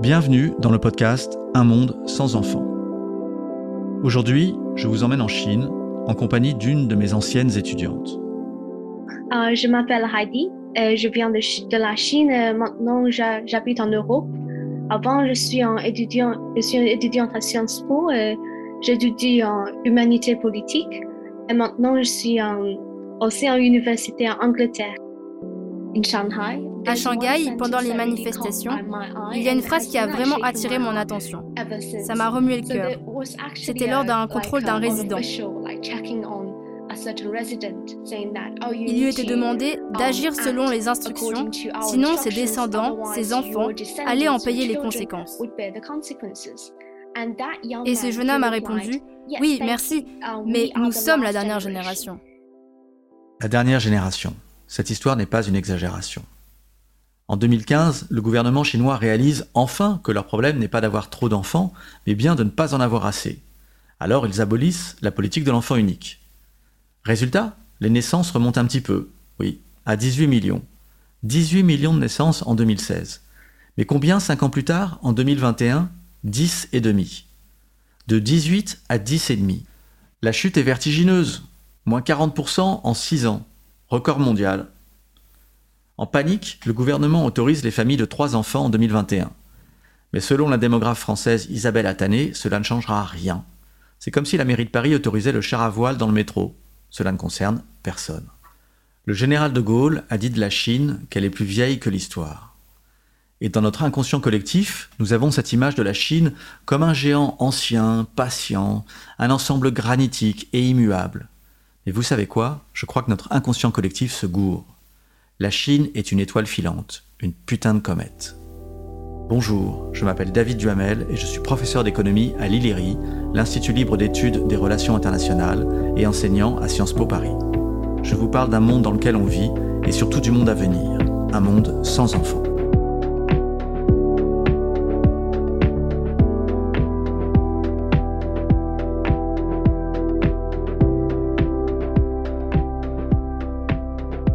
Bienvenue dans le podcast Un monde sans enfants. Aujourd'hui, je vous emmène en Chine en compagnie d'une de mes anciennes étudiantes. Euh, je m'appelle Heidi, et je viens de, la Chine, maintenant j'habite en Europe. Avant, je suis, un étudiant, je suis étudiante à Sciences Po, j'étudie en humanité politique et maintenant je suis aussi en université en Angleterre. À Shanghai, pendant les manifestations, il y a une phrase qui a vraiment attiré mon attention. Ça m'a remué le cœur. C'était lors d'un contrôle d'un résident. Il lui était demandé d'agir selon les instructions, sinon ses descendants, ses enfants, allaient en payer les conséquences. Et ce jeune homme a répondu, oui, merci, mais nous sommes la dernière génération. La dernière génération. Cette histoire n'est pas une exagération. En 2015, le gouvernement chinois réalise enfin que leur problème n'est pas d'avoir trop d'enfants, mais bien de ne pas en avoir assez. Alors ils abolissent la politique de l'enfant unique. Résultat, les naissances remontent un petit peu, oui, à 18 millions. 18 millions de naissances en 2016. Mais combien cinq ans plus tard, en 2021 10 et demi? De 18 à 10 et demi. La chute est vertigineuse, moins 40% en 6 ans, record mondial. En panique, le gouvernement autorise les familles de 3 enfants en 2021. Mais selon la démographe française Isabelle Attané, cela ne changera rien. C'est comme si la mairie de Paris autorisait le char à voile dans le métro. Cela ne concerne personne. Le général de Gaulle a dit de la Chine qu'elle est plus vieille que l'histoire. Et dans notre inconscient collectif, nous avons cette image de la Chine comme un géant ancien, patient, un ensemble granitique et immuable. Mais vous savez quoi? Je crois que notre inconscient collectif se gourre. La Chine est une étoile filante, une putain de comète. Bonjour, je m'appelle David Duhamel et je suis professeur d'économie à l'ILIRI, l'Institut libre d'études des relations internationales, et enseignant à Sciences Po Paris. Je vous parle d'un monde dans lequel on vit et surtout du monde à venir, un monde sans enfants.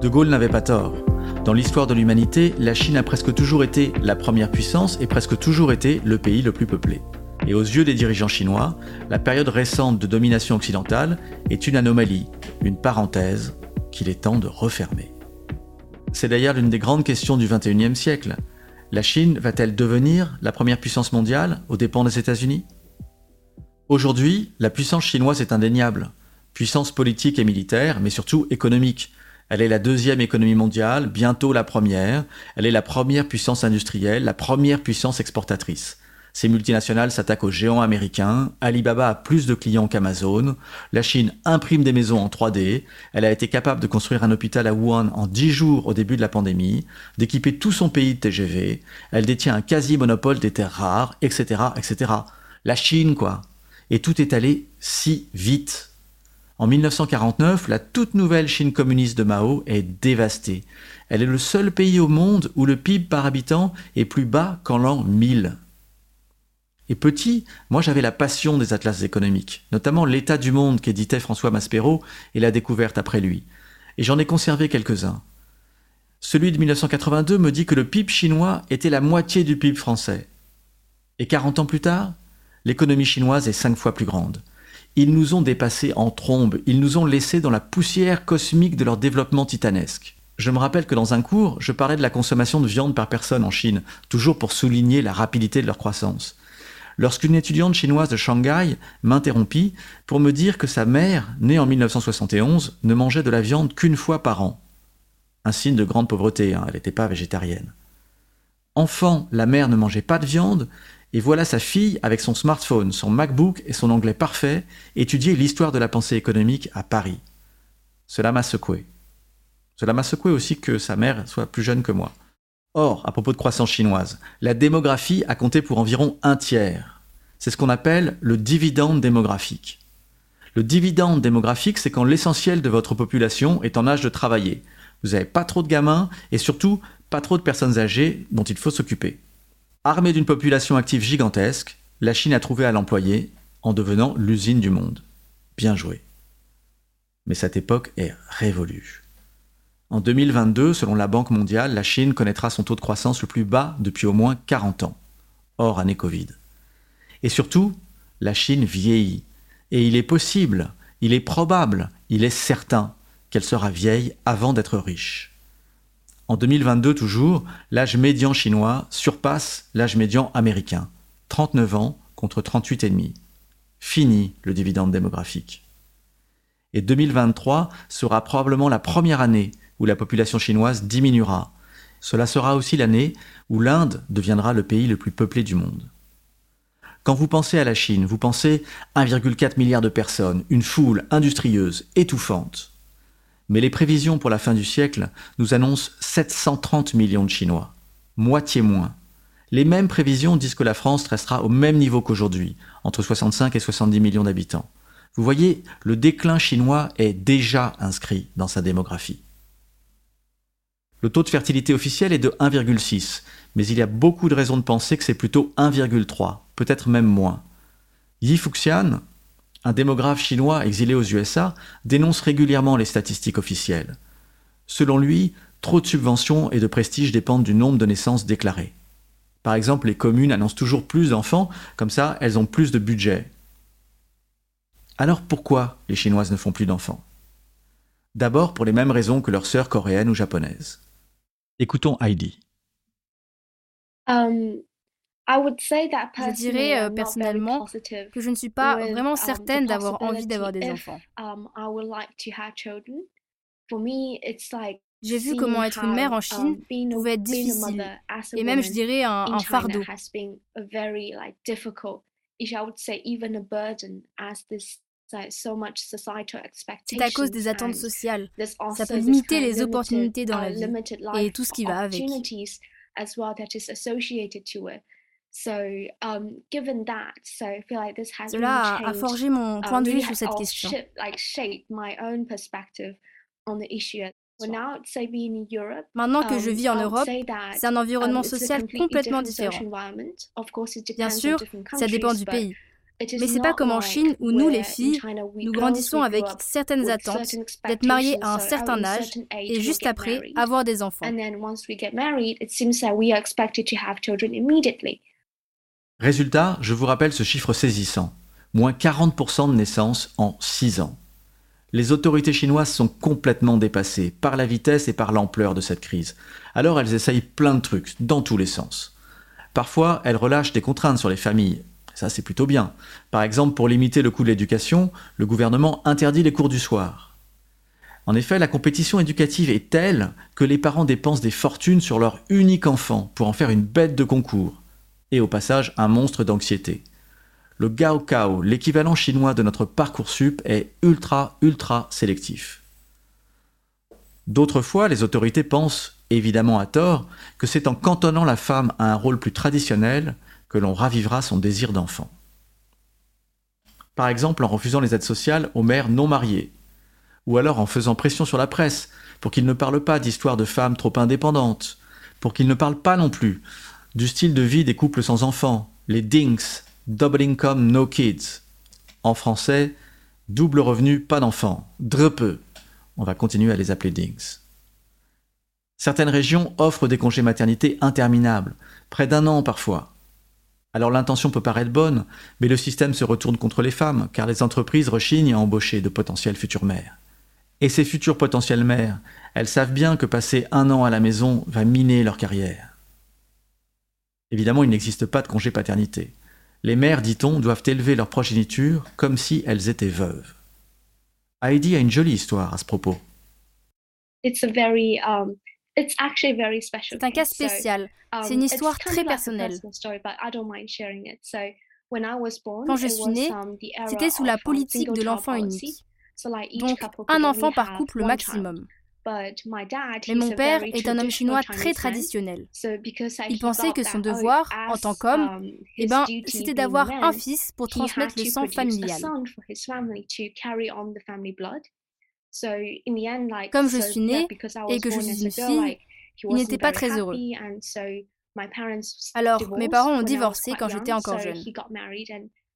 De Gaulle n'avait pas tort. Dans l'histoire de l'humanité, la Chine a presque toujours été la première puissance et presque toujours été le pays le plus peuplé. Et aux yeux des dirigeants chinois, la période récente de domination occidentale est une anomalie, une parenthèse qu'il est temps de refermer. C'est d'ailleurs l'une des grandes questions du XXIe siècle. La Chine va-t-elle devenir la première puissance mondiale aux dépens des États-Unis? Aujourd'hui, la puissance chinoise est indéniable. Puissance politique et militaire, mais surtout économique, elle est la deuxième économie mondiale, bientôt la première. Elle est la première puissance industrielle, la première puissance exportatrice. Ces multinationales s'attaquent aux géants américains. Alibaba a plus de clients qu'Amazon. La Chine imprime des maisons en 3D. Elle a été capable de construire un hôpital à Wuhan en 10 jours au début de la pandémie, d'équiper tout son pays de TGV. Elle détient un quasi-monopole des terres rares, etc., etc. La Chine, quoi. Et tout est allé si vite. En 1949, la toute nouvelle Chine communiste de Mao est dévastée. Elle est le seul pays au monde où le PIB par habitant est plus bas qu'en l'an 1000. Et petit, moi j'avais la passion des atlas économiques, notamment L'état du monde qu'éditait François Maspero et la découverte après lui. Et j'en ai conservé quelques-uns. Celui de 1982 me dit que le PIB chinois était la moitié du PIB français. Et 40 ans plus tard, l'économie chinoise est cinq fois plus grande. Ils nous ont dépassés en trombe, ils nous ont laissés dans la poussière cosmique de leur développement titanesque. Je me rappelle que dans un cours, je parlais de la consommation de viande par personne en Chine, toujours pour souligner la rapidité de leur croissance. Lorsqu'une étudiante chinoise de Shanghai m'interrompit pour me dire que sa mère, née en 1971, ne mangeait de la viande qu'une fois par an. Un signe de grande pauvreté, hein, elle n'était pas végétarienne. Enfant, la mère ne mangeait pas de viande, et voilà sa fille, avec son smartphone, son MacBook et son anglais parfait, étudier l'histoire de la pensée économique à Paris. Cela m'a secoué. Cela m'a secoué aussi que sa mère soit plus jeune que moi. Or, à propos de croissance chinoise, la démographie a compté pour environ un tiers. C'est ce qu'on appelle le dividende démographique. Le dividende démographique, c'est quand l'essentiel de votre population est en âge de travailler. Vous n'avez pas trop de gamins et surtout pas trop de personnes âgées dont il faut s'occuper. Armée d'une population active gigantesque, la Chine a trouvé à l'employer en devenant l'usine du monde. Bien joué. Mais cette époque est révolue. En 2022, selon la Banque mondiale, la Chine connaîtra son taux de croissance le plus bas depuis au moins 40 ans. hors année Covid. Et surtout, la Chine vieillit. Et il est possible, il est probable, il est certain qu'elle sera vieille avant d'être riche. En 2022 toujours, l'âge médian chinois surpasse l'âge médian américain. 39 ans contre 38,5. Fini le dividende démographique. Et 2023 sera probablement la première année où la population chinoise diminuera. Cela sera aussi l'année où l'Inde deviendra le pays le plus peuplé du monde. Quand vous pensez à la Chine, vous pensez 1,4 milliard de personnes, une foule industrieuse, étouffante. Mais les prévisions pour la fin du siècle nous annoncent 730 millions de Chinois, moitié moins. Les mêmes prévisions disent que la France restera au même niveau qu'aujourd'hui, entre 65 et 70 millions d'habitants. Vous voyez, le déclin chinois est déjà inscrit dans sa démographie. Le taux de fertilité officiel est de 1,6, mais il y a beaucoup de raisons de penser que c'est plutôt 1,3, peut-être même moins. Yi Fuxian, un démographe chinois exilé aux USA, dénonce régulièrement les statistiques officielles. Selon lui, trop de subventions et de prestige dépendent du nombre de naissances déclarées. Par exemple, les communes annoncent toujours plus d'enfants, comme ça elles ont plus de budget. Alors pourquoi les Chinoises ne font plus d'enfants? D'abord pour les mêmes raisons que leurs sœurs coréennes ou japonaises. Écoutons Heidi. Um, je dirais euh, personnellement que je ne suis pas vraiment um, certaine d'avoir envie d'avoir des enfants. Um, J'ai vu comment être une mère en Chine pouvait être difficile et même, je dirais, un, un fardeau. C'est à cause des attentes sociales. Ça peut limiter les opportunités dans la uh, vie et tout ce qui va avec. Cela a, forgé mon um, point de vue sur cette question. Maintenant que je um, vis en Europe, c'est un environnement um, social complètement différent. Bien sûr, ça dépend du pays. Mais c'est pas comme en Chine où nous, les filles, nous grandissons avec certaines attentes d'être mariées à un certain âge et juste après avoir des enfants. Résultat, je vous rappelle ce chiffre saisissant. Moins 40% de naissances en 6 ans. Les autorités chinoises sont complètement dépassées par la vitesse et par l'ampleur de cette crise. Alors elles essayent plein de trucs, dans tous les sens. Parfois, elles relâchent des contraintes sur les familles. Ça, c'est plutôt bien. Par exemple, pour limiter le coût de l'éducation, le gouvernement interdit les cours du soir. En effet, la compétition éducative est telle que les parents dépensent des fortunes sur leur unique enfant pour en faire une bête de concours et au passage un monstre d'anxiété. Le Gaokao, l'équivalent chinois de notre Parcoursup, est ultra, ultra sélectif. D'autres fois, les autorités pensent, évidemment à tort, que c'est en cantonnant la femme à un rôle plus traditionnel que l'on ravivera son désir d'enfant. Par exemple en refusant les aides sociales aux mères non mariées, ou alors en faisant pression sur la presse pour qu'ils ne parlent pas d'histoires de femmes trop indépendantes, pour qu'ils ne parlent pas non plus du style de vie des couples sans enfants, les DINKS, Double Income No Kids. En français, double revenu, pas d'enfants, DREPE. On va continuer à les appeler DINKS. Certaines régions offrent des congés maternité interminables, près d'un an parfois. Alors l'intention peut paraître bonne, mais le système se retourne contre les femmes, car les entreprises rechignent à embaucher de potentielles futures mères. Et ces futures potentielles mères, elles savent bien que passer un an à la maison va miner leur carrière. Évidemment, il n'existe pas de congé paternité. Les mères, dit-on, doivent élever leur progéniture comme si elles étaient veuves. Heidi a une jolie histoire à ce propos. Um, c'est un cas spécial. Um, C'est une histoire très personnelle. Quand je suis née, c'était sous la politique de l'enfant unique. Donc, un enfant par couple maximum. Mais mon père est un homme chinois très traditionnel. Il pensait que son devoir, en tant qu'homme, um, eh ben, c'était d'avoir un fils pour transmettre le sang familial. Comme je suis née et que je suis une fille, il n'était pas très heureux. Alors, mes parents ont divorcé quand j'étais encore jeune.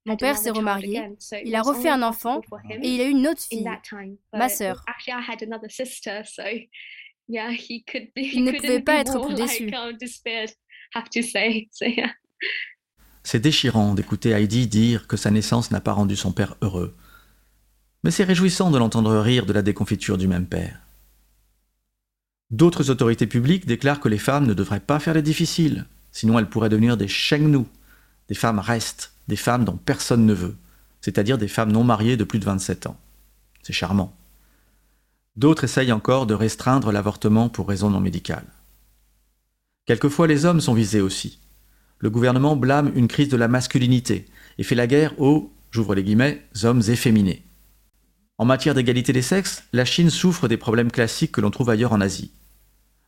Mon père s'est remarié, il a refait un enfant et il a eu une autre fille, ma sœur. Il ne pouvait pas être plus déçu. c'est déchirant d'écouter Heidi dire que sa naissance n'a pas rendu son père heureux. Mais c'est réjouissant de l'entendre rire de la déconfiture du même père. D'autres autorités publiques déclarent que les femmes ne devraient pas faire les difficiles, sinon elles pourraient devenir des nous des femmes restent, des femmes dont personne ne veut, c'est-à-dire des femmes non mariées de plus de 27 ans. C'est charmant. D'autres essayent encore de restreindre l'avortement pour raisons non médicales. Quelquefois les hommes sont visés aussi. Le gouvernement blâme une crise de la masculinité et fait la guerre aux, j'ouvre les guillemets, hommes efféminés. En matière d'égalité des sexes, la Chine souffre des problèmes classiques que l'on trouve ailleurs en Asie.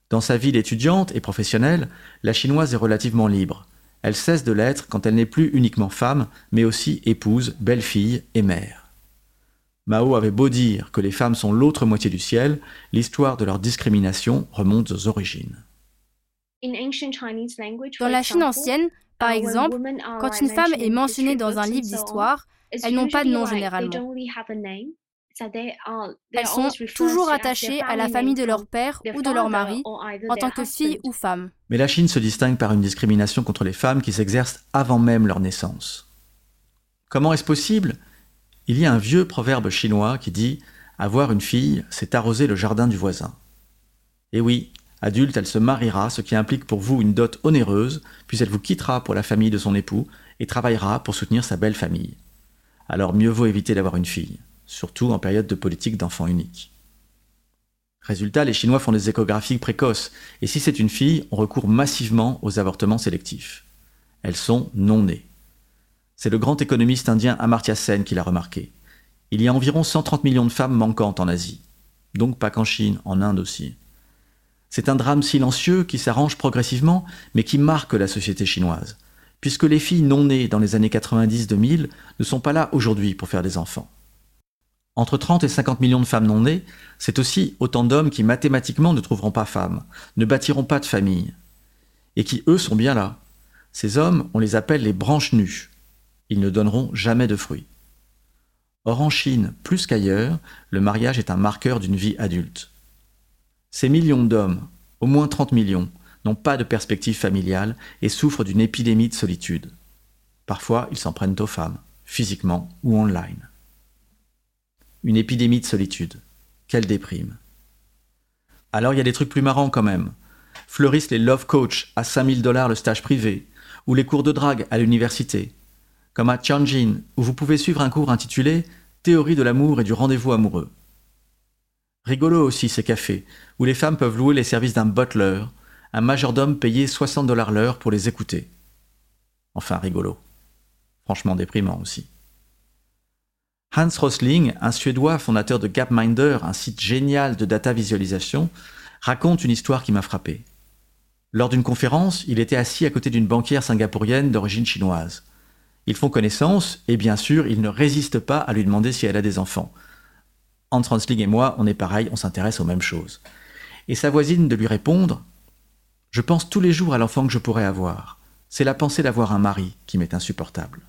Dans sa vie d'étudiante et professionnelle, la chinoise est relativement libre. Elle cesse de l'être quand elle n'est plus uniquement femme, mais aussi épouse, belle-fille et mère. Mao avait beau dire que les femmes sont l'autre moitié du ciel, l'histoire de leur discrimination remonte aux origines. Dans la Chine ancienne, par exemple, quand une femme est mentionnée dans un livre d'histoire, elles n'ont pas de nom généralement. Elles sont toujours attachées à la famille de leur père ou de leur mari en tant que fille ou femme. Mais la Chine se distingue par une discrimination contre les femmes qui s'exerce avant même leur naissance. Comment est-ce possible? Il y a un vieux proverbe chinois qui dit Avoir une fille, c'est arroser le jardin du voisin. Et oui, adulte, elle se mariera, ce qui implique pour vous une dot onéreuse, puis elle vous quittera pour la famille de son époux et travaillera pour soutenir sa belle famille. Alors mieux vaut éviter d'avoir une fille surtout en période de politique d'enfant unique. Résultat, les Chinois font des échographies précoces, et si c'est une fille, on recourt massivement aux avortements sélectifs. Elles sont non nées. C'est le grand économiste indien Amartya Sen qui l'a remarqué. Il y a environ 130 millions de femmes manquantes en Asie. Donc pas qu'en Chine, en Inde aussi. C'est un drame silencieux qui s'arrange progressivement, mais qui marque la société chinoise, puisque les filles non nées dans les années 90-2000 ne sont pas là aujourd'hui pour faire des enfants. Entre 30 et 50 millions de femmes non nées, c'est aussi autant d'hommes qui mathématiquement ne trouveront pas femmes, ne bâtiront pas de famille, et qui, eux, sont bien là. Ces hommes, on les appelle les branches nues. Ils ne donneront jamais de fruits. Or en Chine, plus qu'ailleurs, le mariage est un marqueur d'une vie adulte. Ces millions d'hommes, au moins 30 millions, n'ont pas de perspective familiale et souffrent d'une épidémie de solitude. Parfois, ils s'en prennent aux femmes, physiquement ou online une épidémie de solitude. Quelle déprime. Alors il y a des trucs plus marrants quand même. Fleurissent les love coach à 5000 dollars le stage privé, ou les cours de drague à l'université. Comme à Tianjin, où vous pouvez suivre un cours intitulé Théorie de l'amour et du rendez-vous amoureux. Rigolo aussi ces cafés, où les femmes peuvent louer les services d'un butler, un majordome payé 60 dollars l'heure pour les écouter. Enfin rigolo. Franchement déprimant aussi. Hans Rosling, un Suédois fondateur de Gapminder, un site génial de data visualisation, raconte une histoire qui m'a frappé. Lors d'une conférence, il était assis à côté d'une banquière singapourienne d'origine chinoise. Ils font connaissance et bien sûr, il ne résiste pas à lui demander si elle a des enfants. Hans Rosling et moi, on est pareil, on s'intéresse aux mêmes choses. Et sa voisine de lui répondre Je pense tous les jours à l'enfant que je pourrais avoir. C'est la pensée d'avoir un mari qui m'est insupportable.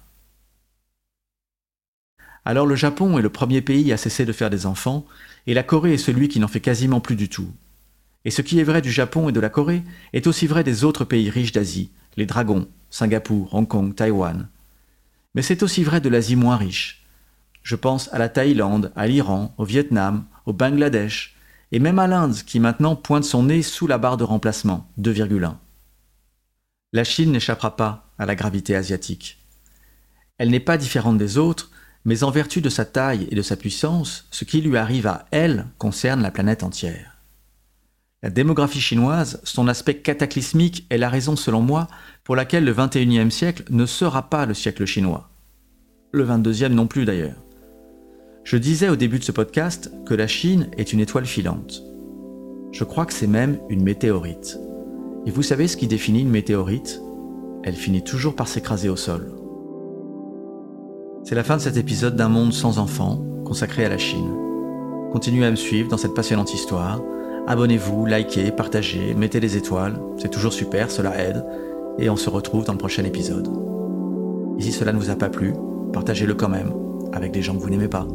Alors le Japon est le premier pays à cesser de faire des enfants, et la Corée est celui qui n'en fait quasiment plus du tout. Et ce qui est vrai du Japon et de la Corée est aussi vrai des autres pays riches d'Asie, les dragons, Singapour, Hong Kong, Taïwan. Mais c'est aussi vrai de l'Asie moins riche. Je pense à la Thaïlande, à l'Iran, au Vietnam, au Bangladesh, et même à l'Inde qui maintenant pointe son nez sous la barre de remplacement, 2,1. La Chine n'échappera pas à la gravité asiatique. Elle n'est pas différente des autres, mais en vertu de sa taille et de sa puissance, ce qui lui arrive à elle concerne la planète entière. La démographie chinoise, son aspect cataclysmique est la raison selon moi pour laquelle le 21e siècle ne sera pas le siècle chinois. Le 22e non plus d'ailleurs. Je disais au début de ce podcast que la Chine est une étoile filante. Je crois que c'est même une météorite. Et vous savez ce qui définit une météorite? Elle finit toujours par s'écraser au sol. C'est la fin de cet épisode d'un monde sans enfants, consacré à la Chine. Continuez à me suivre dans cette passionnante histoire. Abonnez-vous, likez, partagez, mettez des étoiles, c'est toujours super, cela aide, et on se retrouve dans le prochain épisode. Et si cela ne vous a pas plu, partagez-le quand même, avec des gens que vous n'aimez pas.